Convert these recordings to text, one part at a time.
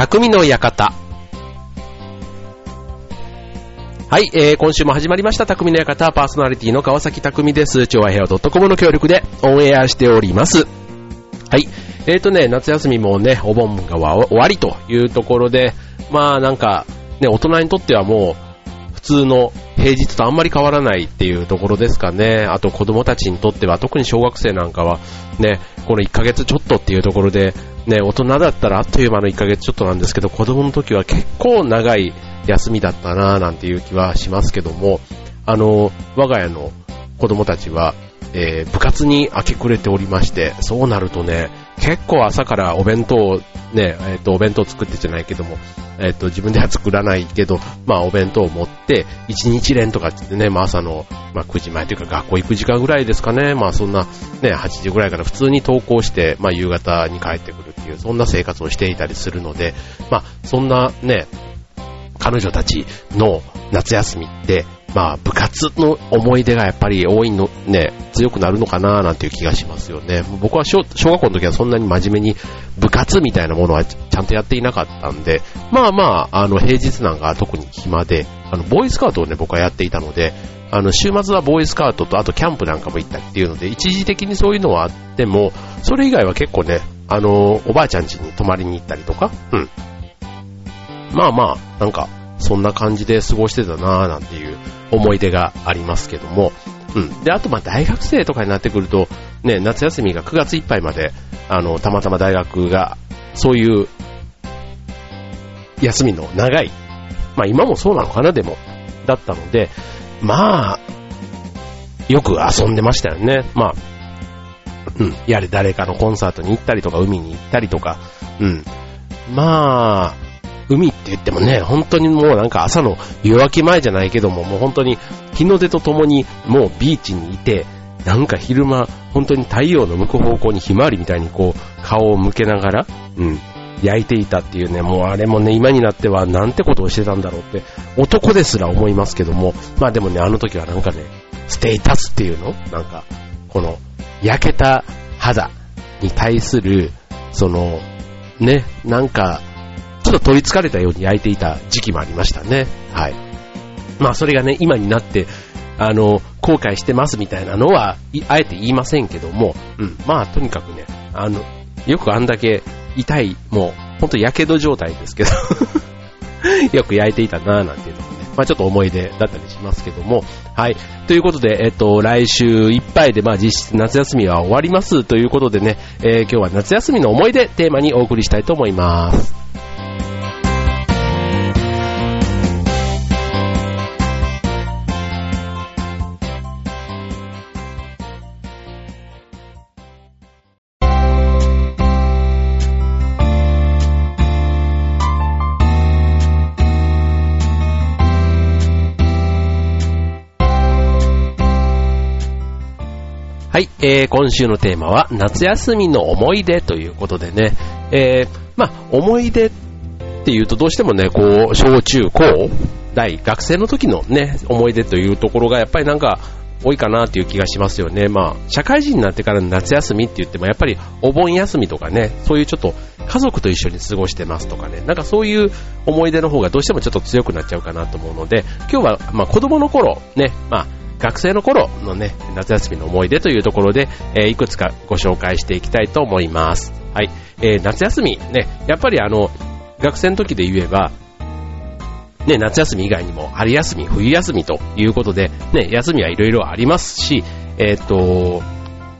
匠の館。はい、えー、今週も始まりました、匠の館、パーソナリティの川崎匠です。超和平和 .com の協力でオンエアしております。はい、えーとね、夏休みもね、お盆が終わりというところで、まあなんか、ね、大人にとってはもう、普通の平日とあんまり変わらないっていうところですかね。あと子供たちにとっては、特に小学生なんかは、ね、この1ヶ月ちょっとっていうところで、ね、大人だったらあっという間の1ヶ月ちょっとなんですけど、子供の時は結構長い休みだったなぁなんていう気はしますけども、あの、我が家の子供たちは、えー、部活に明け暮れておりまして、そうなるとね、結構朝からお弁当ね、えっ、ー、と、お弁当作ってじゃないけども、えっ、ー、と、自分では作らないけど、まあ、お弁当を持って、1日連とかってね、まあ、朝の、まあ、9時前というか学校行く時間ぐらいですかね、まあ、そんな、ね、8時ぐらいから普通に登校して、まあ、夕方に帰ってくるっていう、そんな生活をしていたりするので、まあ、そんなね、彼女たちの夏休みって、まあ部活の思い出がやっぱり多いの、ね、強くなるのかななんていう気がしますよね。僕は小小学校の時はそんなに真面目に部活みたいなものはちゃんとやっていなかったんで、まあまあ、あの平日なんか特に暇で、あの、ボーイスカートをね、僕はやっていたので、あの、週末はボーイスカートと、あとキャンプなんかも行ったっていうので、一時的にそういうのはあっても、それ以外は結構ね、あの、おばあちゃん家に泊まりに行ったりとか、うん。まあまあ、なんか、そんな感じで過ごしてたなぁなんていう思い出がありますけども、うん。で、あとまあ大学生とかになってくると、ね、夏休みが9月いっぱいまで、あの、たまたま大学が、そういう、休みの長い、まあ今もそうなのかな、でも、だったので、まあ、よく遊んでましたよね。まあ、うん。やれ誰かのコンサートに行ったりとか、海に行ったりとか、うん。まあ、海って言ってもね、本当にもうなんか朝の夜明け前じゃないけども、もう本当に日の出とともにもうビーチにいて、なんか昼間、本当に太陽の向く方向にひまわりみたいにこう、顔を向けながら、うん、焼いていたっていうね、もうあれもね、今になってはなんてことをしてたんだろうって、男ですら思いますけども、まあでもね、あの時はなんかね、ステータスっていうの？なんか、この、焼けた肌に対する、その、ね、なんか、ちょっと取り憑かれたように焼いていた時期もありましたね。はい。まあそれがね、今になって、あの、後悔してますみたいなのは、あえて言いませんけども、うん。まあとにかくね、あの、よくあんだけ痛い、もう、ほんと火傷状態ですけど よく焼いていたなぁなんていうのもね、まあちょっと思い出だったりしますけども、はい。ということで、えっと、来週いっぱいで、まあ実質夏休みは終わりますということでね、えー、今日は夏休みの思い出テーマにお送りしたいと思います。はい、えー、今週のテーマは夏休みの思い出ということでね、えー、まあ、思い出っていうとどうしてもね、こう、小中高大、学生の時のね、思い出というところがやっぱりなんか、多いかなという気がしますよね。まあ、社会人になってからの夏休みって言っても、やっぱりお盆休みとかね、そういうちょっと家族と一緒に過ごしてますとかね、なんかそういう思い出の方がどうしてもちょっと強くなっちゃうかなと思うので、今日はまあ子供の頃ね、まあ学生の頃のね、夏休みの思い出というところで、えー、いくつかご紹介していきたいと思います。はい。えー、夏休み、ね、やっぱりあの、学生の時で言えば、ね、夏休み以外にも春休み、冬休みということで、ね、休みはいろいろありますし、えっ、ー、と、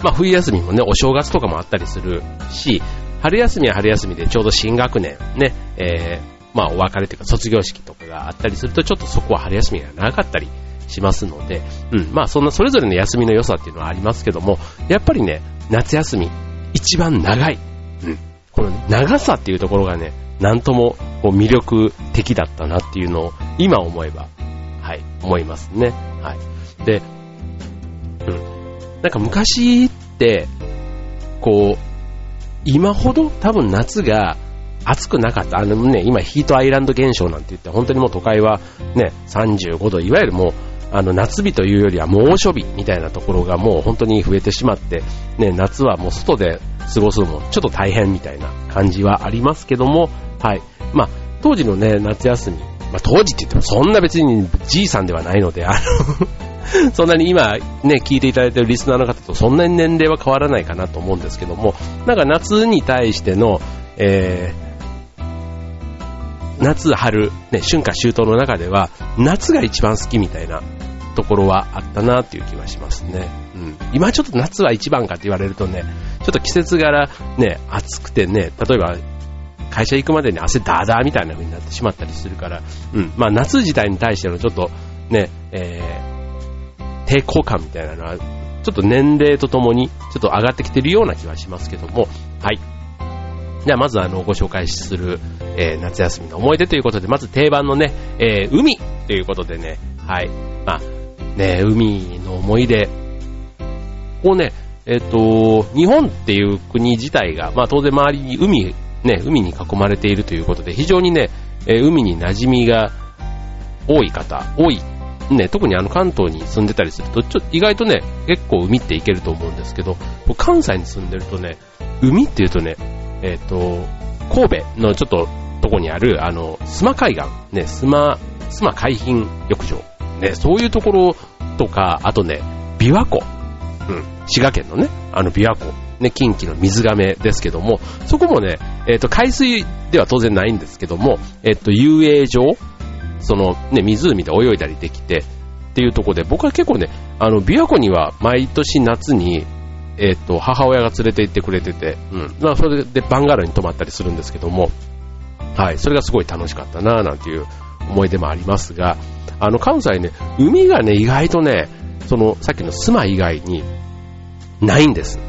まあ、冬休みもね、お正月とかもあったりするし、春休みは春休みでちょうど新学年、ね、えー、まあ、お別れというか卒業式とかがあったりすると、ちょっとそこは春休みが長かったりしますので、うん、まあそんなそれぞれの休みの良さっていうのはありますけども、やっぱりね、夏休み、一番長い。うん。この、長さっていうところがね、なんともこう魅力的だったなっていうのを今思えば、はい、思いますね。はい。で、うん。なんか昔って、こう、今ほど多分夏が暑くなかった。あのね、今ヒートアイランド現象なんて言って、本当にもう都会はね、35度、いわゆるもうあの夏日というよりは猛暑日みたいなところがもう本当に増えてしまって、ね、夏はもう外で過ごすのもちょっと大変みたいな感じはありますけども、はい。まあ、当時のね、夏休み、まあ、当時って言ってもそんな別にじいさんではないので、あの そんなに今ね、聞いていただいているリスナーの方とそんなに年齢は変わらないかなと思うんですけども、なんか夏に対しての、えー、夏、春、ね、春夏秋冬の中では、夏が一番好きみたいなところはあったなっていう気はしますね。うん。今ちょっと夏は一番かって言われるとね、ちょっと季節柄ね、暑くてね、例えば会社行くまでに汗ダーダーみたいな風になってしまったりするから、うん。まあ夏自体に対してのちょっとね、えー、抵抗感みたいなのは、ちょっと年齢とともにちょっと上がってきてるような気はしますけども、はい。ではまずあのご紹介する、えー、夏休みの思い出ということで、まず定番のね、えー、海ということでね、はい。まあ、ね、海の思い出をね、えっ、と、日本っていう国自体が、まあ当然周りに海ね、海に囲まれているということで、非常にね、え、海に馴染みが多い方、多い、ね、特にあの関東に住んでたりすると、ちょ意外とね、結構海って行けると思うんですけど、関西に住んでるとね、海っていうとね、えっ、ー、と、神戸のちょっととこにある、あの、須磨海岸、ね、須磨、須磨海浜浴場、ね、そういうところとか、あとね、琵琶湖、うん、滋賀県のね、あの琵琶湖、ね、近畿の水亀ですけども、そこもね、えっ、ー、と、海水では当然ないんですけども、えっ、ー、と、遊泳場、そのね、湖で泳いだりできて、っていうとこで、僕は結構ね、あの、琵琶湖には毎年夏に、えっ、ー、と、母親が連れて行ってくれてて、うん。まあ、それでバンガローに泊まったりするんですけども、はい、それがすごい楽しかったな、なんていう思い出もありますが、あの、関西ね、海がね、意外とね、その、さっきのスマ以外に、ないんです。っ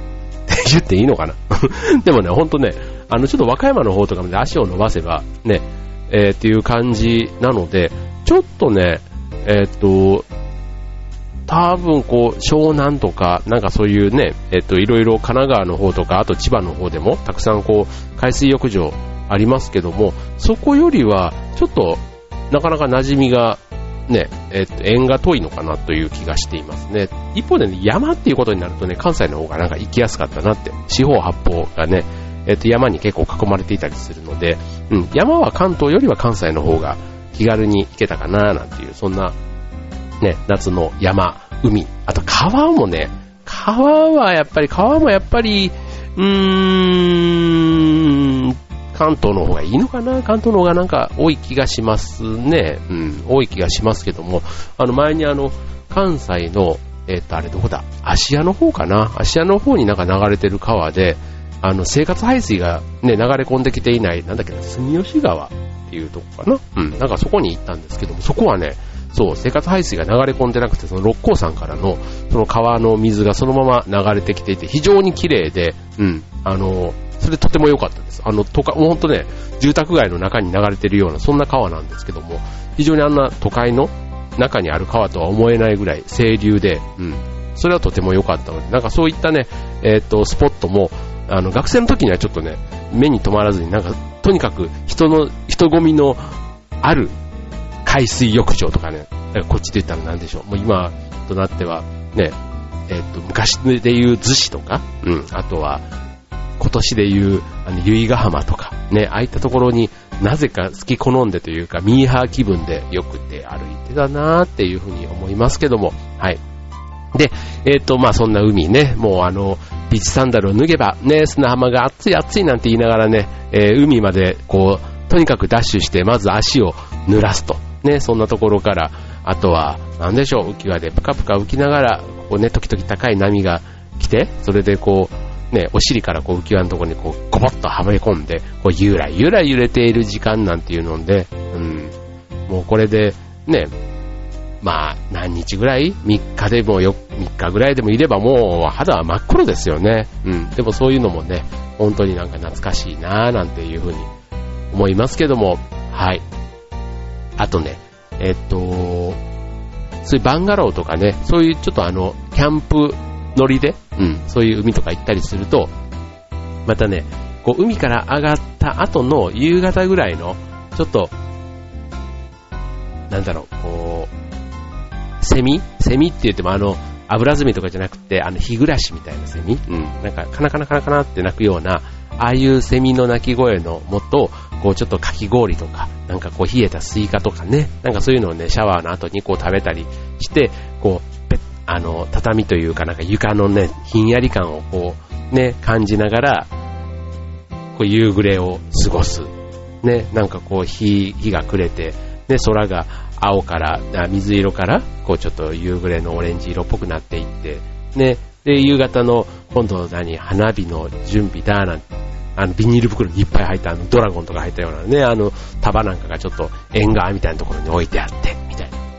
て言っていいのかな？でもね、ほんとね、あの、ちょっと和歌山の方とかまで足を伸ばせば、ね、えー、っていう感じなので、ちょっとね、えー、っと、多分こう、湘南とか、なんかそういうね、えっと、いろいろ神奈川の方とか、あと千葉の方でも、たくさんこう、海水浴場ありますけども、そこよりは、ちょっと、なかなか馴染みがね、えっと、縁が遠いのかなという気がしていますね。一方でね、山っていうことになるとね、関西の方がなんか行きやすかったなって、四方八方がね、えっと、山に結構囲まれていたりするので、うん、山は関東よりは関西の方が気軽に行けたかななんていう、そんな、ね、夏の山、海、あと川もね、川はやっぱり、川もやっぱり、うーん、関東の方がいいのかな？関東の方がなんか多い気がしますね。うん、多い気がしますけども、あの前にあの、関西の、えっ、と、あれどこだ？芦屋の方かな？芦屋の方になんか流れてる川で、あの、生活排水がね、流れ込んできていない、なんだっけな、住吉川っていうとこかな？うん、なんかそこに行ったんですけども、そこはね、そう、生活排水が流れ込んでなくて、その六甲山からの、その川の水がそのまま流れてきていて、非常に綺麗で、うん、あの、それとても良かったです。あの、都会、もうほんとね、住宅街の中に流れてるような、そんな川なんですけども、非常にあんな都会の中にある川とは思えないぐらい清流で、うん。それはとても良かったので、なんかそういったね、えっ、ー、と、スポットも、あの、学生の時にはちょっとね、目に留まらずに、なんか、とにかく人の、人混みのある海水浴場とかね、こっちで言ったら何でしょう。もう今となっては、ね、えっ、ー、と、昔で言う逗子とか、うん、あとは、今年で言う、あの、由比ヶ浜とか、ね、ああいったところになぜか好き好んでというか、ミーハー気分でよくて歩いてたなーっていうふうに思いますけども、はい。で、えっ、ー、と、まあそんな海ね、もうあの、ビーチサンダルを脱げば、ね、砂浜が熱い熱いなんて言いながらね、えー、海までこう、とにかくダッシュして、まず足を濡らすと。ね、そんなところから、あとは、なんでしょう、浮き輪でぷかぷか浮きながら、こうね、時々高い波が来て、それでこう、ね、お尻からこう浮き輪のところにこう、ゴボッとはめ込んで、こう、ゆらゆら揺れている時間なんていうので、うん、もうこれで、ね、まあ、何日ぐらい ?3 日でもよ、3日ぐらいでもいればもう肌は真っ黒ですよね。うん。でもそういうのもね、本当になんか懐かしいなぁなんていうふうに思いますけども、はい。あとね、えっと、そういうバンガローとかね、そういうちょっとあの、キャンプノリで、うん、そういう海とか行ったりすると、またね、こう海から上がった後の夕方ぐらいの、ちょっと、なんだろう、こう、セミ？セミって言ってもあの、アブラゼミとかじゃなくて、あの、ヒグラシみたいなセミ？うん、なんか、カナカナカナカナって鳴くような、ああいうセミの鳴き声のもと、こうちょっとかき氷とか、なんかこう冷えたスイカとかね、なんかそういうのをね、シャワーの後にこう食べたりして、こう、あの、畳というかなんか床のね、ひんやり感をこう、ね、感じながら、こう夕暮れを過ごす。ね、なんかこう日、日が暮れて、ね、空が青から、水色から、こうちょっと夕暮れのオレンジ色っぽくなっていって、ね、で、夕方の今度何、花火の準備だなんて、あの、ビニール袋にいっぱい入ったあの、ドラゴンとか入ったようなね、あの、束なんかがちょっと縁側みたいなところに置いてあって、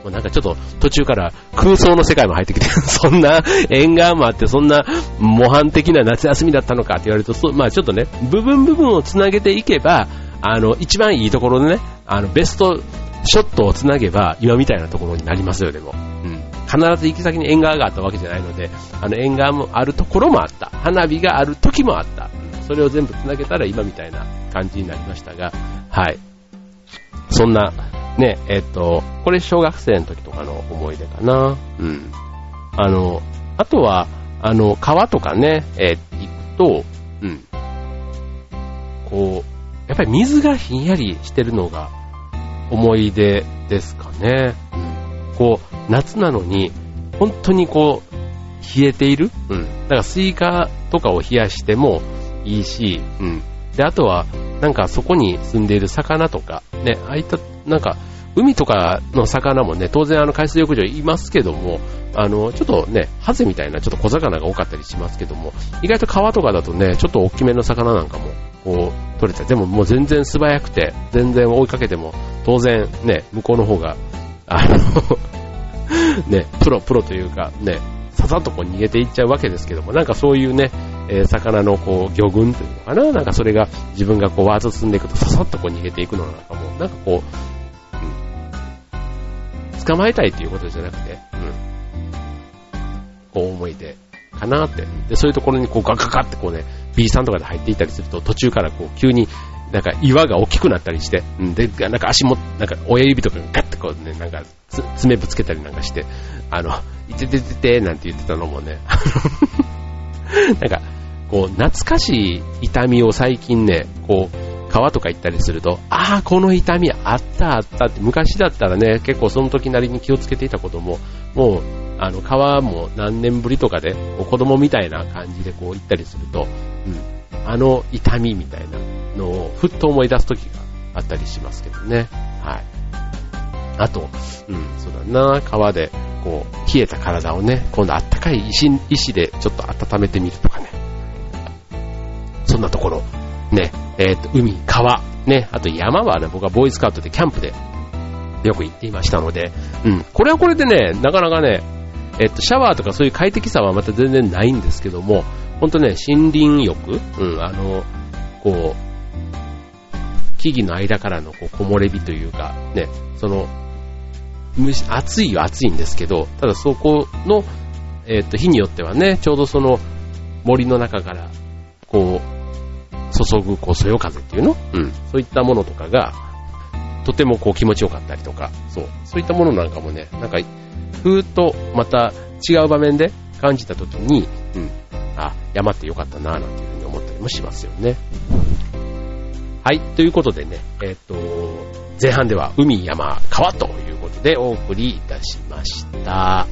もうなんかちょっと途中から空想の世界も入ってきて、そんな縁側もあって、そんな模範的な夏休みだったのかって言われると、まあちょっとね、部分部分をつなげていけば、あの、一番いいところでね、あの、ベストショットをつなげば、今みたいなところになりますよ、でも。うん。必ず行き先に縁側があったわけじゃないので、あの、縁側もあるところもあった。花火がある時もあった。それを全部つなげたら今みたいな感じになりましたが、はい。そんな、ね、えっと、これ小学生の時とかの思い出かな。うん。あの、あとは、あの、川とかね、えー、行くと、うん。こう、やっぱり水がひんやりしてるのが思い出ですかね。うん。こう、夏なのに、本当にこう、冷えているうん。だからスイカとかを冷やしてもいいし、うん。で、あとは、なんかそこに住んでいる魚とか、ね、ああいった、なんか、海とかの魚もね、当然あの海水浴場いますけども、あの、ちょっとね、ハゼみたいなちょっと小魚が多かったりしますけども、意外と川とかだとね、ちょっと大きめの魚なんかも、こう、取れて、でももう全然素早くて、全然追いかけても、当然ね、向こうの方が、あの ね、プロ、プロというか、ね、ささっとこう逃げていっちゃうわけですけども、なんかそういうね、えー、魚のこう魚群というのかな、なんかそれが自分がこうワード進んでいくとささっとこう逃げていくのなんかもう、なんかこう、うん、捕まえたいっていうことじゃなくて、うん、こう思い出かなって。で、そういうところにこうガガガってこうね、B さんとかで入っていたりすると途中からこう急になんか岩が大きくなったりして、うん、で、なんか足も、なんか親指とかがガッてこうね、なんか爪ぶつけたりなんかして、あの、いててててなんて言ってたのもね、なんか、こう、懐かしい痛みを最近ね、こう、川とか行ったりすると、ああ、この痛みあったあったって、昔だったらね、結構その時なりに気をつけていたことも、もう、あの、川も何年ぶりとかで、子供みたいな感じでこう行ったりすると、うん、あの痛みみたいなのをふっと思い出す時があったりしますけどね。はい。あと、うん、そうだな、川で、こう、冷えた体をね、今度あったかい石、石でちょっと温めてみるとかね。なところ、ね、えっ、と、海、川、ね、あと山はね、僕はボーイスカウトでキャンプで。よく行っていましたので、うん、これはこれでね、なかなかね、えっ、と、シャワーとかそういう快適さはまた全然ないんですけども、ほんとね、森林浴、うん、あの、こう、木々の間からのこう木漏れ日というか、ね、その、暑いは暑いんですけど、ただそこの、えっ、と、日によってはね、ちょうどその森の中から、こう、注ぐ、こう、そよ風っていうの？うん。そういったものとかが、とてもこう気持ちよかったりとか、そう。そういったものなんかもね、なんか、ふーっとまた違う場面で感じたときに、うん。あ、山ってよかったなぁなんていうふうに思ったりもしますよね。はい。ということでね、えっ、と、前半では海、山、川ということでお送りいたしました。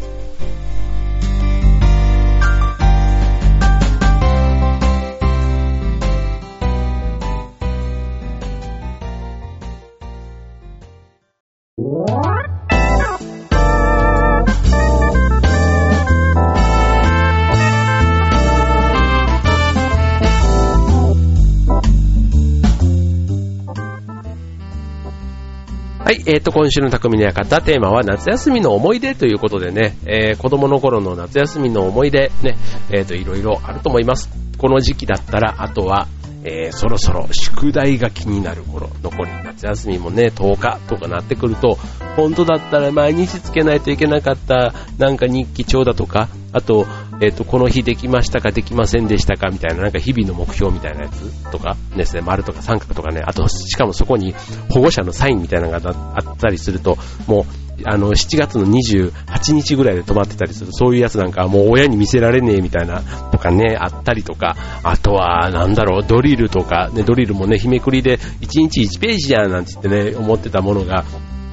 はい、えっ、ー、と、今週の匠の館、テーマは夏休みの思い出ということでね、えー、子供の頃の夏休みの思い出、ね、えっ、ー、と、いろいろあると思います。この時期だったら、あとは、えー、そろそろ宿題が気になる頃、残り夏休みもね、10日とかなってくると、本当だったら毎日つけないといけなかった、なんか日記帳だとか、あと、えっ、ー、と、この日できましたかできませんでしたかみたいな、なんか日々の目標みたいなやつとかですね、丸とか三角とかね、あと、しかもそこに保護者のサインみたいなのがあったりすると、もう、あの、7月の28日ぐらいで止まってたりする、そういうやつなんかもう親に見せられねえみたいなとかね、あったりとか、あとは、なんだろう、ドリルとか、ね、ドリルもね、日めくりで1日1ページやなんて言ってね、思ってたものが、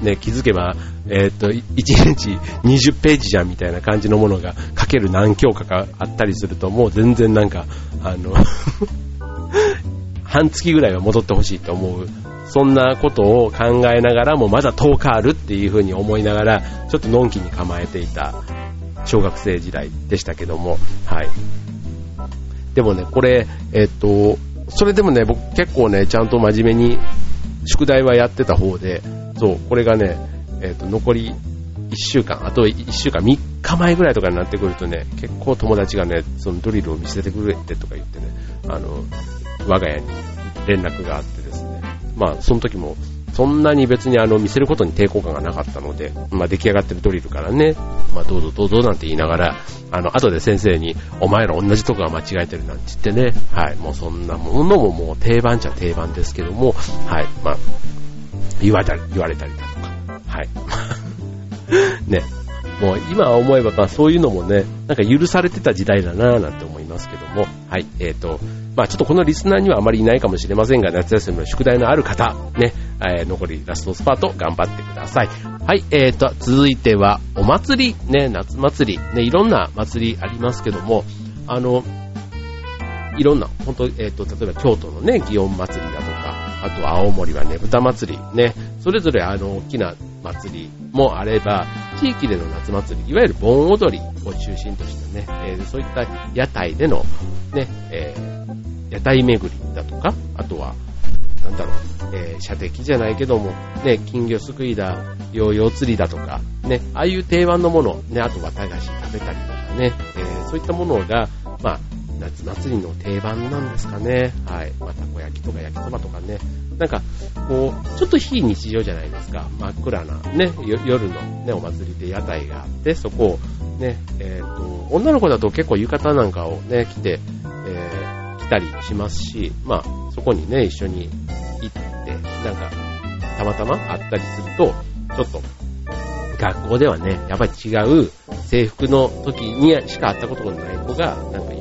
ね、気づけば、えー、っと、1日20ページじゃんみたいな感じのものが書ける何教科かあったりすると、もう全然なんか、あの 半月ぐらいは戻ってほしいと思う。そんなことを考えながらもまだ10日あるっていうふうに思いながら、ちょっとのんきに構えていた小学生時代でしたけども、はい。でもね、これ、えっと、それでもね、僕結構ね、ちゃんと真面目に宿題はやってた方で、そう、これがね、えっと、残り1週間、あと1週間、3日前ぐらいとかになってくるとね、結構友達がね、そのドリルを見せてくれてとか言ってね、あの、我が家に連絡があってですね、まあ、その時も、そんなに別にあの見せることに抵抗感がなかったので、まあ出来上がってるドリルからね、まあどうぞどうぞなんて言いながら、あの、後で先生に、お前ら同じとこが間違えてるなんて言ってね、はい、もうそんなものももう定番っちゃ定番ですけども、はい、まあ、言われたり、言われたりだとか、はい。ね、もう今思えば、まあそういうのもね、なんか許されてた時代だなぁなんて思いますけども、はい、えっ、ー、と、まあちょっとこのリスナーにはあまりいないかもしれませんが、夏休みの宿題のある方、ね、えー、残りラストスパート頑張ってください。はい、えーと、続いてはお祭り、ね、夏祭り、ね、いろんな祭りありますけども、あの、いろんな、本当えっ、と、例えば京都のね、祇園祭りだとか、あと青森はねぶた祭り、ね、それぞれあの、大きな祭りもあれば、地域での夏祭り、いわゆる盆踊りを中心としたね、えー、そういった屋台での、ね、えー、屋台巡りだとか、あとは、なんだろう、えー、射的じゃないけども、ね、金魚すくいだ、ヨーヨー釣りだとか、ね、ああいう定番のもの、ね、あとは駄菓子食べたりとかね、えー、そういったものが、まあ、夏祭りの定番なんですかね。はい。まあ、たこ焼きとか焼きそばとかね。なんか、こう、ちょっと非日常じゃないですか。真っ暗な、ね、夜のね、お祭りで屋台があって、そこを、ね、えっ、ー、と、女の子だと結構浴衣なんかをね、着て、えー、着たりしますし、まあ、そこにね、一緒に行って、なんか、たまたま会ったりすると、ちょっと、学校ではね、やっぱり違う制服の時にしか会ったことがない子が、なんか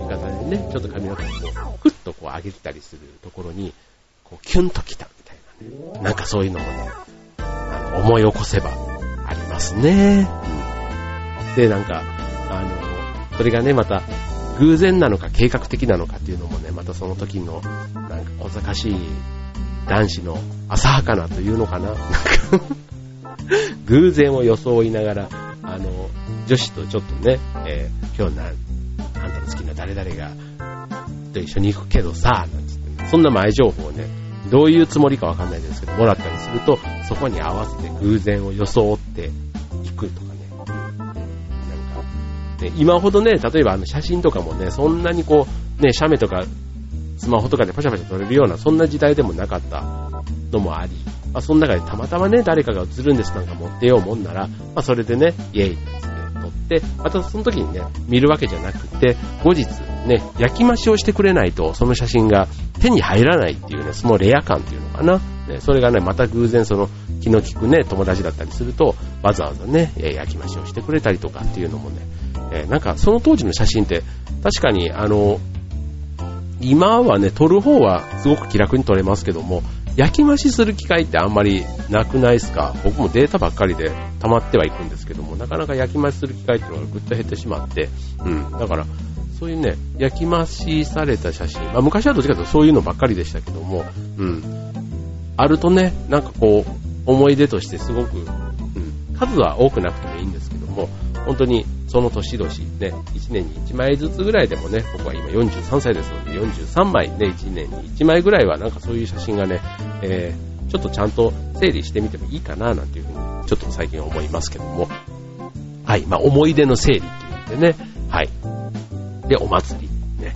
ね、ちょっと髪の毛をこう、ふっとこう上げてたりするところに、こう、キュンと来たみたいなね。なんかそういうのもね、あの、思い起こせばありますね。で、なんか、あの、それがね、また、偶然なのか計画的なのかっていうのもね、またその時の、なんか小賢しい男子の浅はかなというのかな。なんか偶然を装いながら、あの、女子とちょっとね、えー、今日な、ん誰々が、と一緒に行くけどさ、なんつって、そんな前情報をね、どういうつもりかわかんないですけど、もらったりすると、そこに合わせて偶然を装っていくとかね。なんか、ね、今ほどね、例えばあの写真とかもね、そんなにこう、ね、写メとか、スマホとかでパシャパシャ撮れるような、そんな時代でもなかったのもあり、まあ、その中でたまたまね、誰かが映るんですなんか持ってようもんなら、まあ、それでね、イェイって撮って、またその時にね、見るわけじゃなくて、後日ね、焼き増しをしてくれないと、その写真が手に入らないっていうね、そのレア感っていうのかな。ね、それがね、また偶然その気の利くね、友達だったりすると、わざわざね、焼き増しをしてくれたりとかっていうのもね、えー、なんかその当時の写真って、確かにあの、今はね、撮る方はすごく気楽に撮れますけども、焼き増しする機会ってあんまりなくないですか？僕もデータばっかりで溜まってはいくんですけども、なかなか焼き増しする機会っていうのがぐっと減ってしまって、うん。だから、そういうね、焼き増しされた写真、まあ昔はどっちかというとそういうのばっかりでしたけども、うん。あるとね、なんかこう、思い出としてすごく、うん、数は多くなくてもいいんですけども、本当にその年々ね、1年に1枚ずつぐらいでもね、僕は今43歳ですので、43枚ね、1年に1枚ぐらいはなんかそういう写真がね、えー、ちょっとちゃんと整理してみてもいいかななんていうふうに、ちょっと最近思いますけども。はい、まあ思い出の整理っていうんでね、はい。で、お祭り。ね。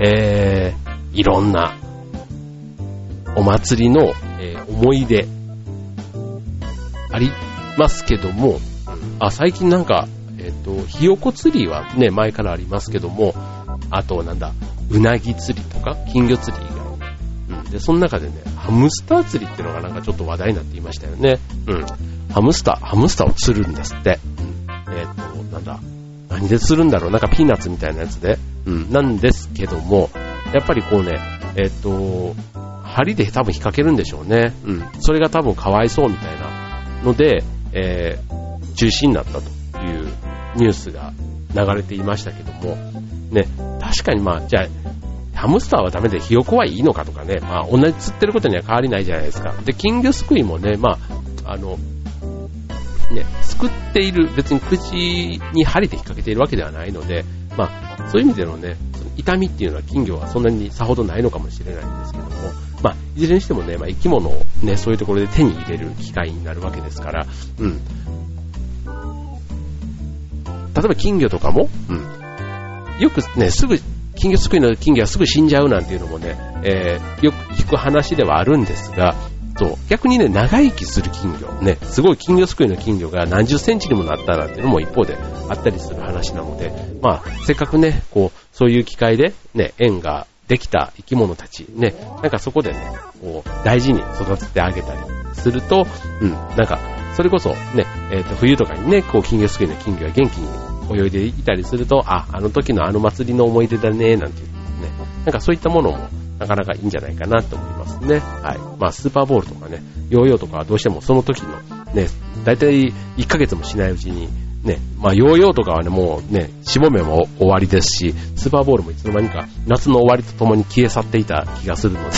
えー、いろんな、お祭りの、えー、思い出、ありますけども、あ、最近なんか、と、ひよこ釣りはね、前からありますけども、あと、なんだ、うなぎ釣りとか、金魚釣り以外うん。で、その中でね、ハムスター釣りっていうのがなんかちょっと話題になっていましたよね。うん。ハムスター、ハムスターを釣るんですって。うん、えっ、ー、と、なんだ、何で釣るんだろうなんかピーナッツみたいなやつで。うん、なんですけども、やっぱりこうね、えっ、ー、と、針で多分引っ掛けるんでしょうね。うん。それが多分かわいそうみたいなので、えー、中止になったというニュースが流れていましたけども、ね、確かにまあ、じゃあ、ハムスターはダメでひよこはいいのかとかね、まあ同じ釣ってることには変わりないじゃないですか。で、金魚すくいもね、まあ、あの、ね、すくっている、別に口に針で引っ掛けているわけではないので、まあ、そういう意味でのね、その痛みっていうのは金魚はそんなにさほどないのかもしれないんですけども、まあ、いずれにしてもね、まあ、生き物をね、そういうところで手に入れる機会になるわけですから、うん。例えば金魚とかも、うん。よくね、すぐ金魚すくいの金魚はすぐ死んじゃうなんていうのもね、えー、よく聞く話ではあるんですが、そう、逆にね、長生きする金魚、ね、すごい金魚すくいの金魚が何十センチにもなったなんていうのも一方であったりする話なので、まあ、せっかくね、こう、そういう機会で、ね、縁ができた生き物たち、ね、なんかそこでね、こう、大事に育ててあげたりすると、うん、なんか、それこそね、えっ、ー、と、冬とかにね、こう、金魚すくいの金魚が元気に泳いでいたりすると、あ、あの時のあの祭りの思い出だね、なんていうね。なんかそういったものもなかなかいいんじゃないかなと思いますね。はい。まあスーパーボールとかね、ヨーヨーとかはどうしてもその時のね、だいたい1ヶ月もしないうちにね、まあヨーヨーとかはね、もうね、しもめも終わりですし、スーパーボールもいつの間にか夏の終わりとともに消え去っていた気がするので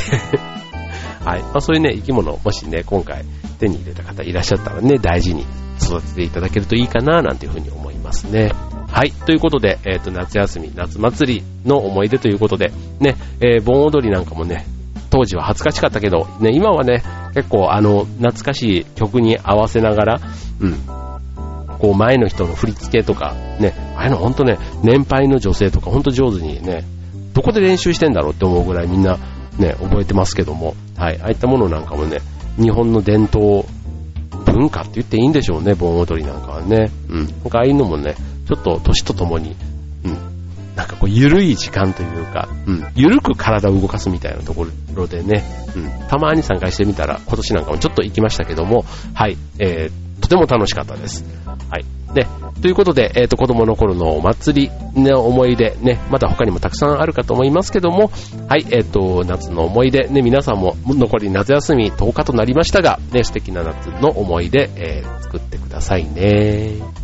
はい。まあそういうね、生き物をもしね、今回手に入れた方いらっしゃったらね、大事に育てていただけるといいかな、なんていうふうに思いますね。はい。ということで、えっ、ー、と、夏休み、夏祭りの思い出ということで、ね、えー、盆踊りなんかもね、当時は恥ずかしかったけど、ね、今はね、結構あの、懐かしい曲に合わせながら、うん、こう前の人の振り付けとか、ね、ああいうのほんとね、年配の女性とかほんと上手にね、どこで練習してんだろうって思うぐらいみんなね、覚えてますけども、はい、ああいったものなんかもね、日本の伝統文化って言っていいんでしょうね、盆踊りなんかはね。うん。なんかああいうのもね、ちょっと年とともに、うん。なんかこう、ゆるい時間というか、うん。ゆるく体を動かすみたいなところでね、うん。たまに参加してみたら、今年なんかもちょっと行きましたけども、はい、えー、とても楽しかったです。はい。で、ということで、えっ、ー、と、子供の頃のお祭りの思い出、ね、まだ他にもたくさんあるかと思いますけども、はい、えっ、ー、と、夏の思い出、ね、皆さんも残り夏休み10日となりましたが、ね、素敵な夏の思い出、えー、作ってくださいね。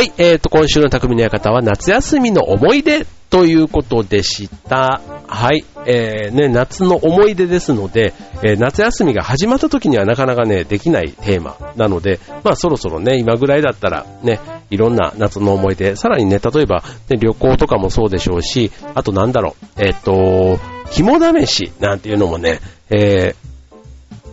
はい、えーと、今週の匠の館は夏休みの思い出ということでした。はい、えー、ね、夏の思い出ですので、えー、夏休みが始まった時にはなかなかね、できないテーマなので、まあそろそろね、今ぐらいだったらね、いろんな夏の思い出、さらにね、例えば、ね、旅行とかもそうでしょうし、あとなんだろう、えっ、ー、と、肝試しなんていうのもね、えー、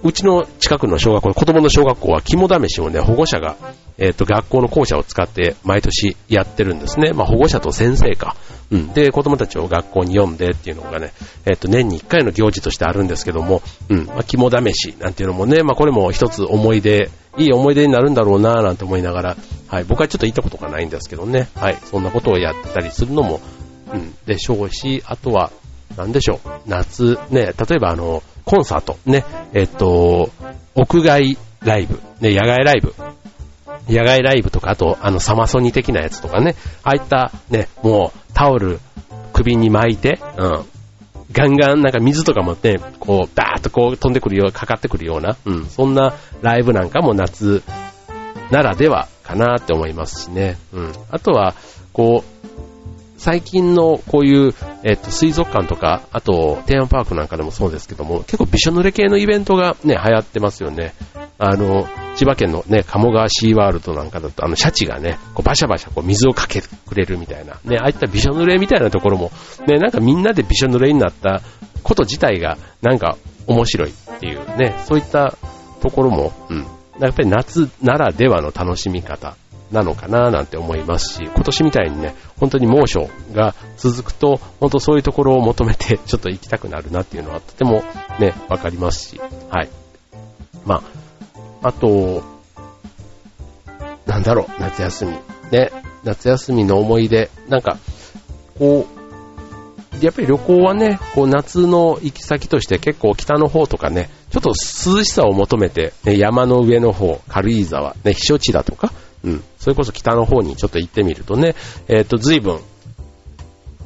うちの近くの小学校、子供の小学校は肝試しをね、保護者が、えっ、ー、と、学校の校舎を使って毎年やってるんですね。まあ、保護者と先生か。うん。で、子供たちを学校に読んでっていうのがね、えっ、ー、と、年に1回の行事としてあるんですけども、うん。まあ、肝試しなんていうのもね、まあ、これも一つ思い出、いい思い出になるんだろうなぁなんて思いながら、はい。僕はちょっと行ったことがないんですけどね、はい。そんなことをやってたりするのも、うん。でしょうし、あとは、なんでしょう。夏、ね、例えばあの、コンサート、ね、えっと、屋外ライブ、ね、野外ライブ、野外ライブとか、あと、あの、サマソニ的なやつとかね、ああいったね、もう、タオル、首に巻いて、うん、ガンガンなんか水とかもね、こう、バーッとこう飛んでくるよう、かかってくるような、うん、そんなライブなんかも夏ならではかなって思いますしね。うん。あとは、こう、最近のこういう、えっと、水族館とか、あと、テーマパークなんかでもそうですけども、結構びしょ濡れ系のイベントがね、流行ってますよね。あの、千葉県のね、鴨川シーワールドなんかだと、あの、シャチがね、こうバシャバシャこう水をかけてくれるみたいな、ね、ああいったびしょ濡れみたいなところも、ね、なんかみんなでびしょ濡れになったこと自体が、なんか面白いっていうね、そういったところも、うん。やっぱり夏ならではの楽しみ方なのかななんて思いますし、今年みたいにね、本当に猛暑が続くと、本当そういうところを求めてちょっと行きたくなるなっていうのはとてもね、わかりますし、はい。まあ、あと、なんだろう、夏休み。ね、夏休みの思い出。なんか、こう、やっぱり旅行はね、こう夏の行き先として結構北の方とかね、ちょっと涼しさを求めて、ね、山の上の方、軽井沢、ね、避暑地だとか、うん、それこそ北の方にちょっと行ってみるとね、えっ、ー、と、随分、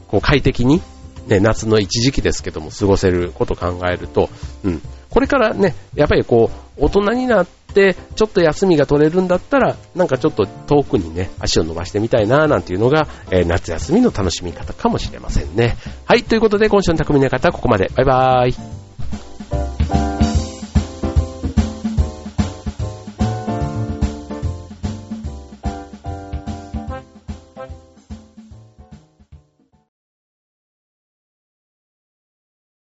こう快適に、ね、夏の一時期ですけども過ごせることを考えると、うん、これからね、やっぱりこう、大人になって、ちょっと休みが取れるんだったら、なんかちょっと遠くにね、足を伸ばしてみたいな、なんていうのが、えー、夏休みの楽しみ方かもしれませんね。はい、ということで今週の匠の方はここまで。バイバーイ。